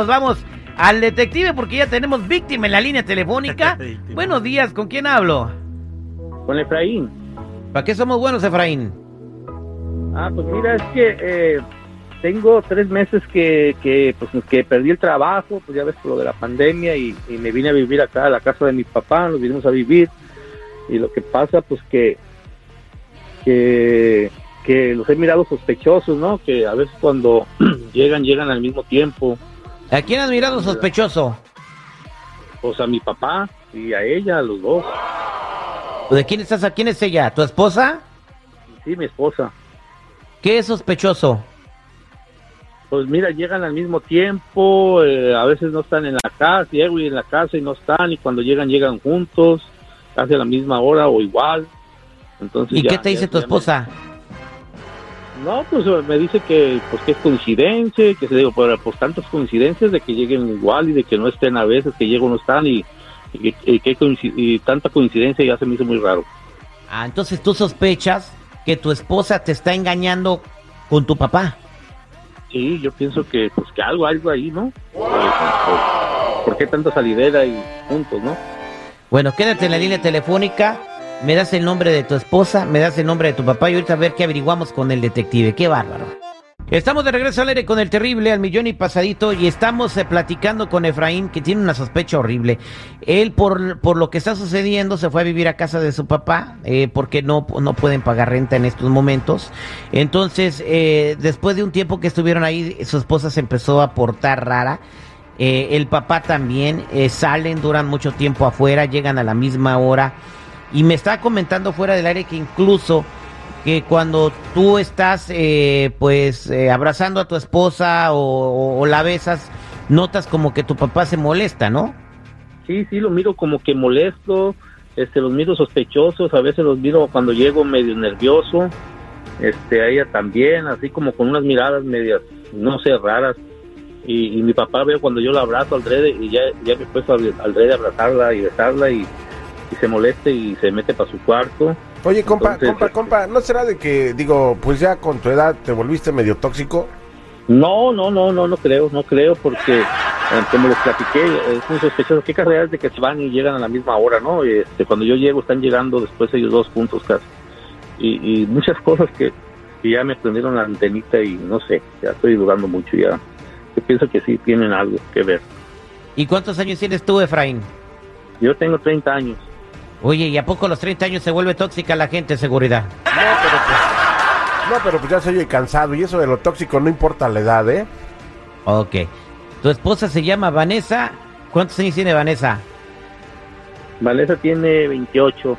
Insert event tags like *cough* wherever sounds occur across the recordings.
Nos vamos al detective porque ya tenemos víctima en la línea telefónica. *laughs* Buenos días, ¿con quién hablo? Con Efraín. ¿Para qué somos buenos, Efraín? Ah, pues mira, es que eh, tengo tres meses que, que, pues, que perdí el trabajo, pues ya ves por lo de la pandemia y, y me vine a vivir acá a la casa de mi papá, nos vinimos a vivir y lo que pasa pues que que, que los he mirado sospechosos, ¿no? Que a veces cuando *clears throat* llegan, llegan al mismo tiempo. ¿A quién has mirado sospechoso? Pues a mi papá y a ella, a los dos. ¿De quién estás? ¿A quién es ella? ¿Tu esposa? Sí, mi esposa. ¿Qué es sospechoso? Pues mira, llegan al mismo tiempo, eh, a veces no están en la casa, llego y en la casa y no están, y cuando llegan, llegan juntos, casi a la misma hora o igual. Entonces ¿Y ya- qué te dice tu me- esposa? No, pues me dice que pues que es coincidencia, que se digo, pero pues tantas coincidencias de que lleguen igual y de que no estén a veces, que llegan o no están y, y, y que y tanta coincidencia ya se me hizo muy raro. Ah, entonces tú sospechas que tu esposa te está engañando con tu papá. Sí, yo pienso que pues que algo, algo ahí, ¿no? ¿Por qué tanta salidera y juntos, no? Bueno, quédate en la línea telefónica, me das el nombre de tu esposa, me das el nombre de tu papá y ahorita a ver qué averiguamos con el detective. Qué bárbaro. Estamos de regreso al aire con el terrible al millón y pasadito y estamos eh, platicando con Efraín que tiene una sospecha horrible. Él por, por lo que está sucediendo se fue a vivir a casa de su papá eh, porque no, no pueden pagar renta en estos momentos. Entonces, eh, después de un tiempo que estuvieron ahí, su esposa se empezó a portar rara. El papá también salen, duran mucho tiempo afuera, llegan a la misma hora. Y me está comentando fuera del aire que incluso que cuando tú estás eh, pues eh, abrazando a tu esposa o, la besas, notas como que tu papá se molesta, ¿no? Sí, sí, lo miro como que molesto, este, los miro sospechosos, a veces los miro cuando llego medio nervioso, este, a ella también, así como con unas miradas medias, no sé, raras. Y, y mi papá veo cuando yo la abrazo al y ya, ya me he puesto al, al a abrazarla y besarla y, y se molesta y se mete para su cuarto. Oye, compa, Entonces, compa, compa, ¿no será de que, digo, pues ya con tu edad te volviste medio tóxico? No, no, no, no, no creo, no creo, porque eh, como les platiqué, es muy sospechoso. ¿Qué carrera es de que se van y llegan a la misma hora, no? Y, Este, cuando yo llego están llegando después ellos dos juntos casi. Y, y muchas *laughs* cosas que, que ya me prendieron la antenita y no sé, ya estoy dudando mucho ya. Yo pienso que sí tienen algo que ver. ¿Y cuántos años tienes tú, Efraín? Yo tengo 30 años. Oye, ¿y a poco a los 30 años se vuelve tóxica la gente, seguridad? No, pero pues, no, pero pues ya se oye cansado y eso de lo tóxico no importa la edad, ¿eh? Ok. Tu esposa se llama Vanessa. ¿Cuántos años tiene Vanessa? Vanessa tiene 28.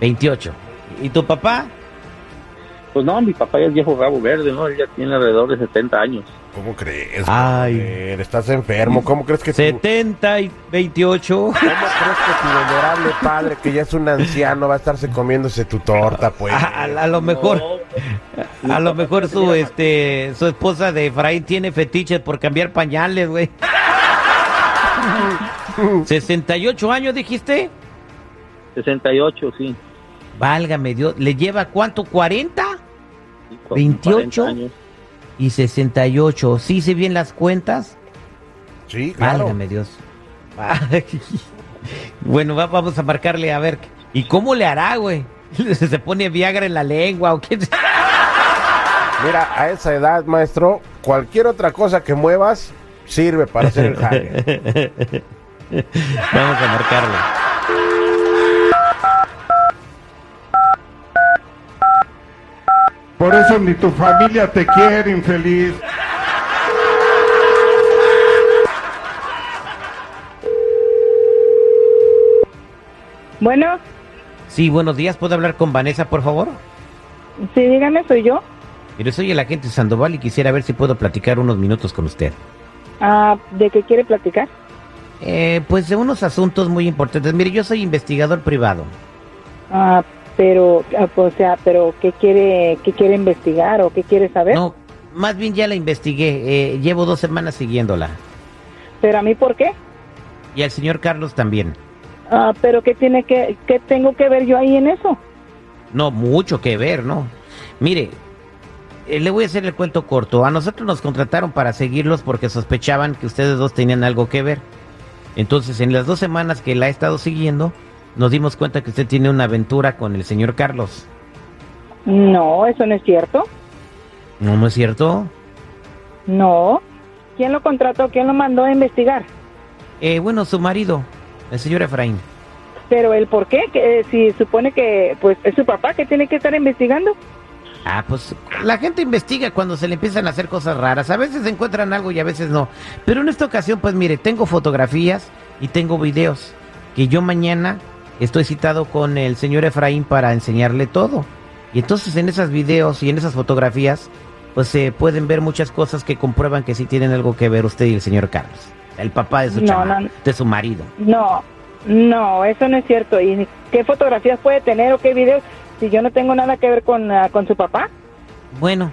28. ¿Y tu papá? Pues no, mi papá ya es viejo rabo verde, ¿no? Él ya tiene alrededor de 70 años. ¿Cómo crees? Ay. brother? Estás enfermo. ¿Cómo crees que tu, 70 y 28. ¿Cómo crees que tu venerable padre, que ya es un anciano, va a estarse comiéndose tu torta, pues? A, a- a lo mejor, No, a lo mejor su este su esposa de Efraín tiene fetiches por cambiar pañales, güey. *laughs* 68 años dijiste? 68, sí. Válgame Dios, ¿le lleva cuánto? ¿40? Sí, con 28. 40 años. Y 68. ¿Sí se bien las cuentas? Sí, claro. Válgame Dios. Ay. Bueno, va- vamos a marcarle a ver. ¿Y cómo le hará, güey? *laughs* ¿Se pone Viagra en la lengua o qué? Mira, a esa edad, maestro, cualquier otra cosa que muevas sirve para hacer el jale. *laughs* Vamos a marcarle. Por eso ni tu familia te quiere, infeliz. Bueno, Sí, buenos días. ¿Puedo hablar con Vanessa, por favor? sí, dígame, soy yo. Mire, soy el agente Sandoval y quisiera ver si puedo platicar unos minutos con usted. Ah, ¿De qué quiere platicar? Eh, pues de unos asuntos muy importantes. Mire, yo soy investigador privado. Ah, pero, ah, o sea, pero ¿qué quiere, qué quiere investigar o qué quiere saber? No, más bien ya la investigué. Eh, llevo dos semanas siguiéndola. Pero a mí, ¿por qué? Y al señor Carlos también. Ah, pero ¿qué tiene que, qué tengo que ver yo ahí en eso? No, mucho que ver, ¿no? Mire, eh, le voy a hacer el cuento corto. A nosotros nos contrataron para seguirlos porque sospechaban que ustedes dos tenían algo que ver. Entonces, en las dos semanas que la he estado siguiendo, nos dimos cuenta que usted tiene una aventura con el señor Carlos. No, eso no es cierto. ¿No, no es cierto? No. ¿Quién lo contrató? ¿Quién lo mandó a investigar? Eh, bueno, su marido, el señor Efraín. Pero el por qué, que eh, si supone que pues es su papá que tiene que estar investigando. Ah, pues la gente investiga cuando se le empiezan a hacer cosas raras. A veces encuentran algo y a veces no. Pero en esta ocasión, pues mire, tengo fotografías y tengo videos que yo mañana estoy citado con el señor Efraín para enseñarle todo. Y entonces en esos videos y en esas fotografías, pues se pueden ver muchas cosas que comprueban que sí tienen algo que ver usted y el señor Carlos, el papá de su No, chama- no. de su marido. No, no, eso no es cierto. ¿Y qué fotografías puede tener o qué videos si yo no tengo nada que ver con, ah, con su papá? Bueno,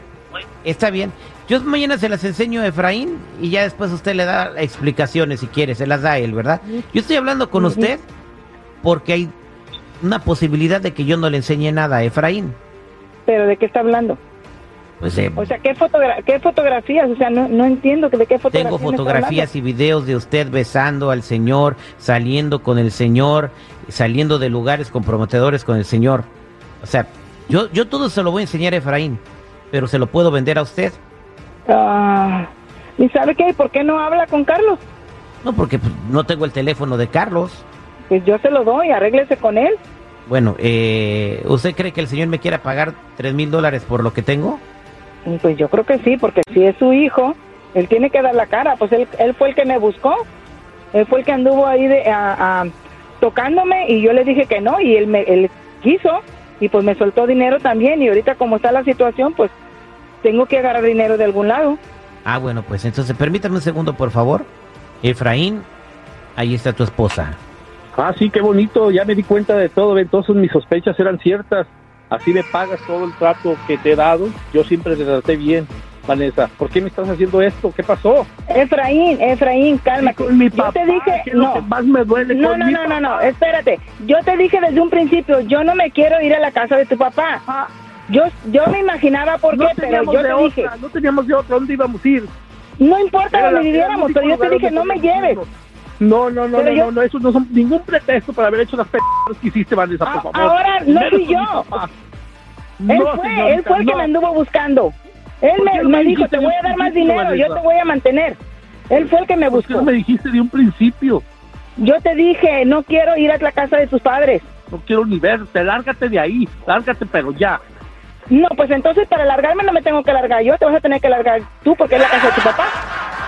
está bien. Yo mañana se las enseño a Efraín y ya después usted le da explicaciones si quiere, se las da él, ¿verdad? Yo estoy hablando con usted porque hay una posibilidad de que yo no le enseñe nada a Efraín. ¿Pero de qué está hablando? Pues eh, O sea, ¿qué, fotogra qué fotografías? O sea, no, no entiendo que de qué fotografías tengo fotografías y videos de usted besando al Señor, saliendo con el Señor, saliendo de lugares comprometedores con el Señor. O sea, yo, yo todo se lo voy a enseñar a Efraín, pero se lo puedo vender a usted. Ah, ¿Y sabe qué? ¿Por qué no habla con Carlos? No, porque pues, no tengo el teléfono de Carlos. Pues yo se lo doy, arréglese con él. Bueno, eh, ¿usted cree que el señor me quiera pagar tres mil dólares por lo que tengo? Y Pues yo creo que sí, porque si es su hijo, él tiene que dar la cara. Pues él, él fue el que me buscó. Él fue el que anduvo ahí de, a- a- tocándome y yo le dije que no y él, me, él quiso y pues me soltó dinero también y ahorita como está la situación, pues tengo que agarrar dinero de algún lado. Ah, bueno, pues entonces permítame un segundo, por favor. Efraín, ahí está tu esposa. Ah, sí, qué bonito, ya me di cuenta de todo, entonces mis sospechas eran ciertas. Así me pagas todo el trato que te he dado, yo siempre te traté bien, Vanessa. ¿Por qué me estás haciendo esto? ¿Qué pasó? Efraín, Efraín, cálmate. Con mi yo papá, te dije, que es lo no. que más me duele No, con no, mi no, no, no, espérate. Yo te dije desde un principio, yo no me quiero ir a la casa de tu papá. Yo, yo me imaginaba por qué, no pero teníamos yo de te otra, dije, no teníamos de otra, ¿dónde íbamos a ir? no importa el viviéramos, pero yo te dije, no me lleves. No, no, no, no, yo- no, no, eso no son ningún pretexto para haber hecho las p que hiciste, Vanessa, Ah, por favor. ahora no fui yo. papá. Él No, fue, señorita, él fue el que no. me anduvo buscando. Él ¿Por me, no me dijo, te voy a dar más dinero, yo te voy a mantener. Él fue el que me ¿Por qué buscó. no me dijiste de un principio? Yo te dije, no quiero ir a la casa de tus padres. No quiero ni verte, lárgate de ahí, lárgate, pero ya. No, pues entonces para largarme no me tengo que largar yo, te vas a tener que largar tú porque es la casa de tu papá.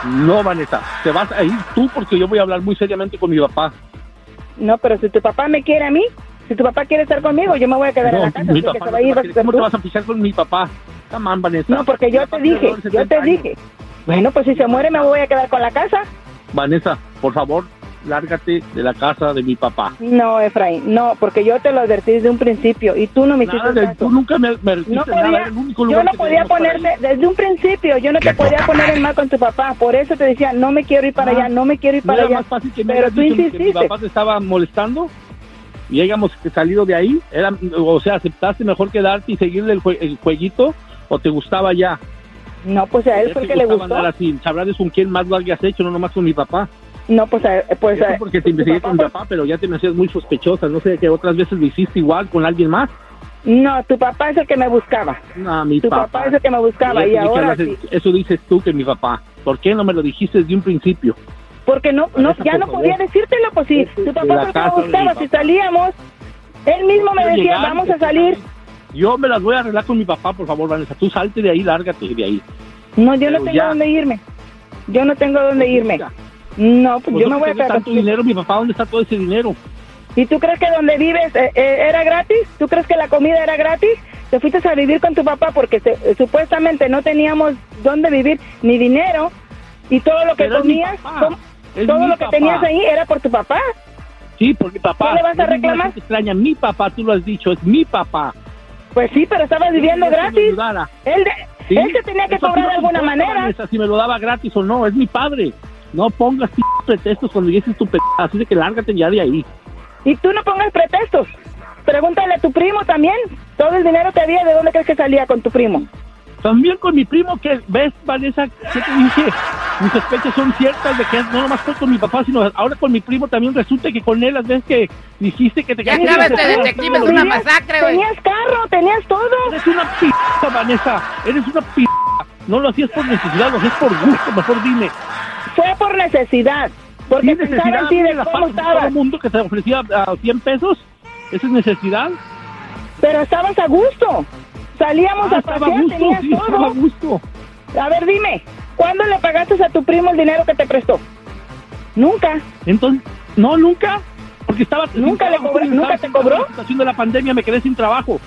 No, Vanessa, te vas a ir tú porque yo voy a hablar muy seriamente con mi papá. No, pero si tu papá me quiere a mí, si tu papá quiere estar conmigo, yo me voy a quedar en la casa. mi que se va a ir, ¿Cómo te vas a fijar con mi papá? On, Vanessa. No, porque yo te dije, yo 70 te años. dije. Bueno, pues si se muere me voy a quedar con la casa. Vanessa, por favor, lárgate de la casa de mi papá. No, Efraín, no, porque yo te lo advertí desde un principio y tú no me Nada hiciste caso. tú nunca me, me dijiste No nada, podía, el único yo no que podía ponerte, ir. desde un principio, yo no te podía poner en mal con tu papá, por eso te decía, no me quiero ir para Ah, allá, no me quiero ir ¿No para era allá. más fácil que me Pero tú que mi insististe. papá te estaba molestando? Y hayamos salido de ahí, era, o sea, ¿aceptaste mejor quedarte y seguirle el, jue- el jueguito o te gustaba ya? No, pues a él Ya fue el que le gustaba gustó. andar así, sabrás con quién más lo hayas hecho, no nomás con mi papá. No, pues, a- pues Eso a- porque te tu investigué papá con mi papá, pero ya te me hacías muy sospechosa. No sé que otras veces lo hiciste igual con alguien más. No, tu papá es el que me buscaba. No, mi Tu papá. papá es el que me buscaba y ahora sí. Eso dices tú que mi papá. ¿Por qué no me lo dijiste desde un principio? Porque no, no ya no podía decírtelo, pues si tu papá la fue el que me buscaba, si salíamos, él mismo me decía, llegar, vamos a salir. Yo me las voy a arreglar con mi papá, por favor, Vanessa. Tú salte de ahí, lárgate de ahí. No, yo no tengo ya. dónde irme. Yo no tengo dónde irme. Mira, No, pues yo vosotros me voy a quedar tanto dinero, mi papá, ¿dónde está todo ese dinero? ¿Y tú crees que donde vives eh, eh, era gratis? ¿Tú crees que la comida era gratis? Te fuiste a vivir con tu papá porque se- eh, supuestamente no teníamos dónde vivir ni dinero y todo lo que mi comías, todo mi lo que papá. tenías ahí era por tu papá. Sí, por mi papá. ¿Qué le vas a reclamar? extraña, mi papá, tú lo has dicho, es mi papá. Pues sí, pero estabas viviendo gratis. Él, de- Sí, él se tenía que eso cobrar no de alguna manera. Si me lo daba gratis o no, es mi padre. No pongas pretextos cuando dices tu p así de que lárgate ya de ahí. Y tú no pongas pretextos. Pregúntale a tu primo también. Todo el dinero que había, ¿de dónde crees que salía con tu primo? También con mi primo, que ves, Vanessa, ¿qué te dije? Mis sospechas son ciertas de que no nomás fue con mi papá, sino ahora con mi primo también resulta que con él las veces que dijiste que te Ya querías- acaba este detective, es una masacre, güey. Tenías carro, tenías todo. Eres una p***, Vanessa, eres una p***. No lo hacías por necesidad, lo hacías por gusto, mejor dime. Fue por necesidad. Porque ¿Tienes pensaba en necesidad ti de cómo de todo el mundo que te ofrecía a 100 pesos? ¿Esa es necesidad? Pero estabas a gusto. Salíamos Ah, a estaba a pasear, gusto, tenías sí, estaba a todo. gusto. A ver, dime, ¿cuándo le pagaste a tu primo el dinero que te prestó? Nunca. Entonces, no, nunca. Porque estaba. ¿Nunca le estaba nunca te cobró? La situación de la pandemia me quedé sin trabajo.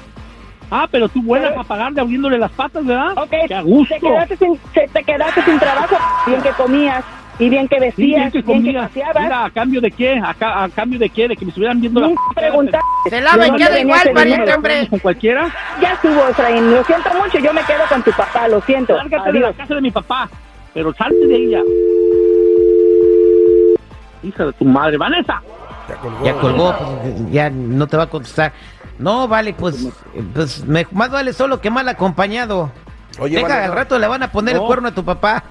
Ah, pero tú buena para pagarle abriéndole las patas, ¿verdad? Ok, Que a gusto. Te, quedaste sin, se- te quedaste sin trabajo. Bien que comías, y bien que vestías, bien que comía. paseabas. Mira, ¿a cambio de qué? ¿A, ca- a cambio de qué? De que me estuvieran viendo la Nunca p- preguntaste. Se lava y ¿De queda dónde igual, pariente, hombre. ¿Con cualquiera? Ya estuvo, Efraín. Lo siento mucho. Yo me quedo con tu papá. Lo siento. Lárgate de la casa de mi papá. Pero salte de ella. Hija de tu madre, Vanessa. Ya colgó. Ya colgó, pues, ya no te va a contestar. No, vale, pues, pues me- más vale solo que mal acompañado. Oye, Deja, al rato le van a poner No. el cuerno a tu papá.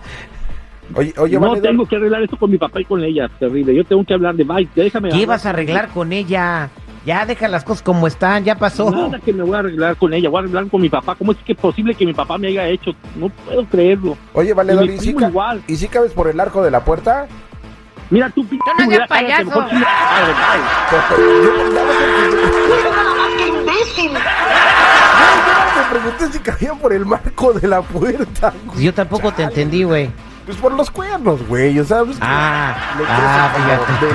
Oye, oye, no valedor. tengo que arreglar esto con mi papá y con ella. Terrible. Yo tengo que hablar de Mike. Déjame ¿Qué hablar. vas a arreglar con ella? Ya deja las cosas como están, ya pasó. Nada que me voy a arreglar con ella, voy a arreglar con mi papá. ¿Cómo es que es posible que mi papá me haya hecho? No puedo creerlo. Oye, valedor, Y ¿y si, igual. ¿y si cabes por el arco de la puerta? Mira tú, pinche No, no cállate, payaso. mejor tu madre, bye. Me pregunté si cabían por el marco de la puerta. Yo tampoco te entendí, güey. Pues por los cuernos, güey. O sea, pues, Ah, le ah, fíjate.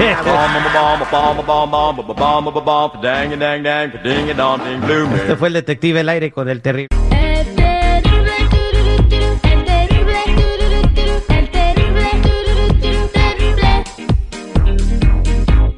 Ding, blue man. Este fue el detective el aire con el terrible.